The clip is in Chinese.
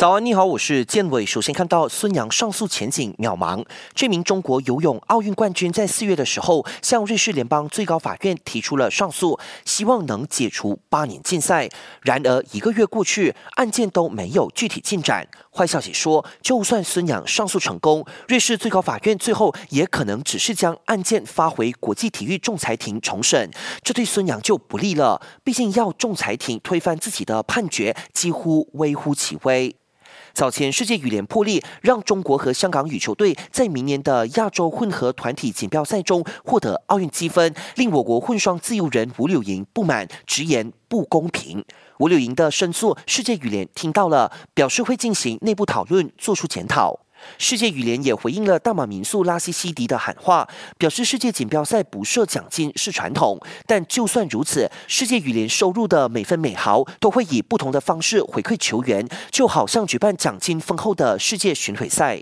早安，你好，我是建伟。首先看到孙杨上诉前景渺茫。这名中国游泳奥运冠军在四月的时候向瑞士联邦最高法院提出了上诉，希望能解除八年禁赛。然而一个月过去，案件都没有具体进展。坏消息说，就算孙杨上诉成功，瑞士最高法院最后也可能只是将案件发回国际体育仲裁庭重审，这对孙杨就不利了。毕竟要仲裁庭推翻自己的判决，几乎微乎其微。早前世界羽联破例，让中国和香港羽球队在明年的亚洲混合团体锦标赛中获得奥运积分，令我国混双自由人吴柳莹不满，直言不公平。吴柳莹的申诉，世界羽联听到了，表示会进行内部讨论，做出检讨。世界羽联也回应了大马民宿拉西西迪的喊话，表示世界锦标赛不设奖金是传统，但就算如此，世界羽联收入的每分每毫都会以不同的方式回馈球员，就好像举办奖金丰厚的世界巡回赛。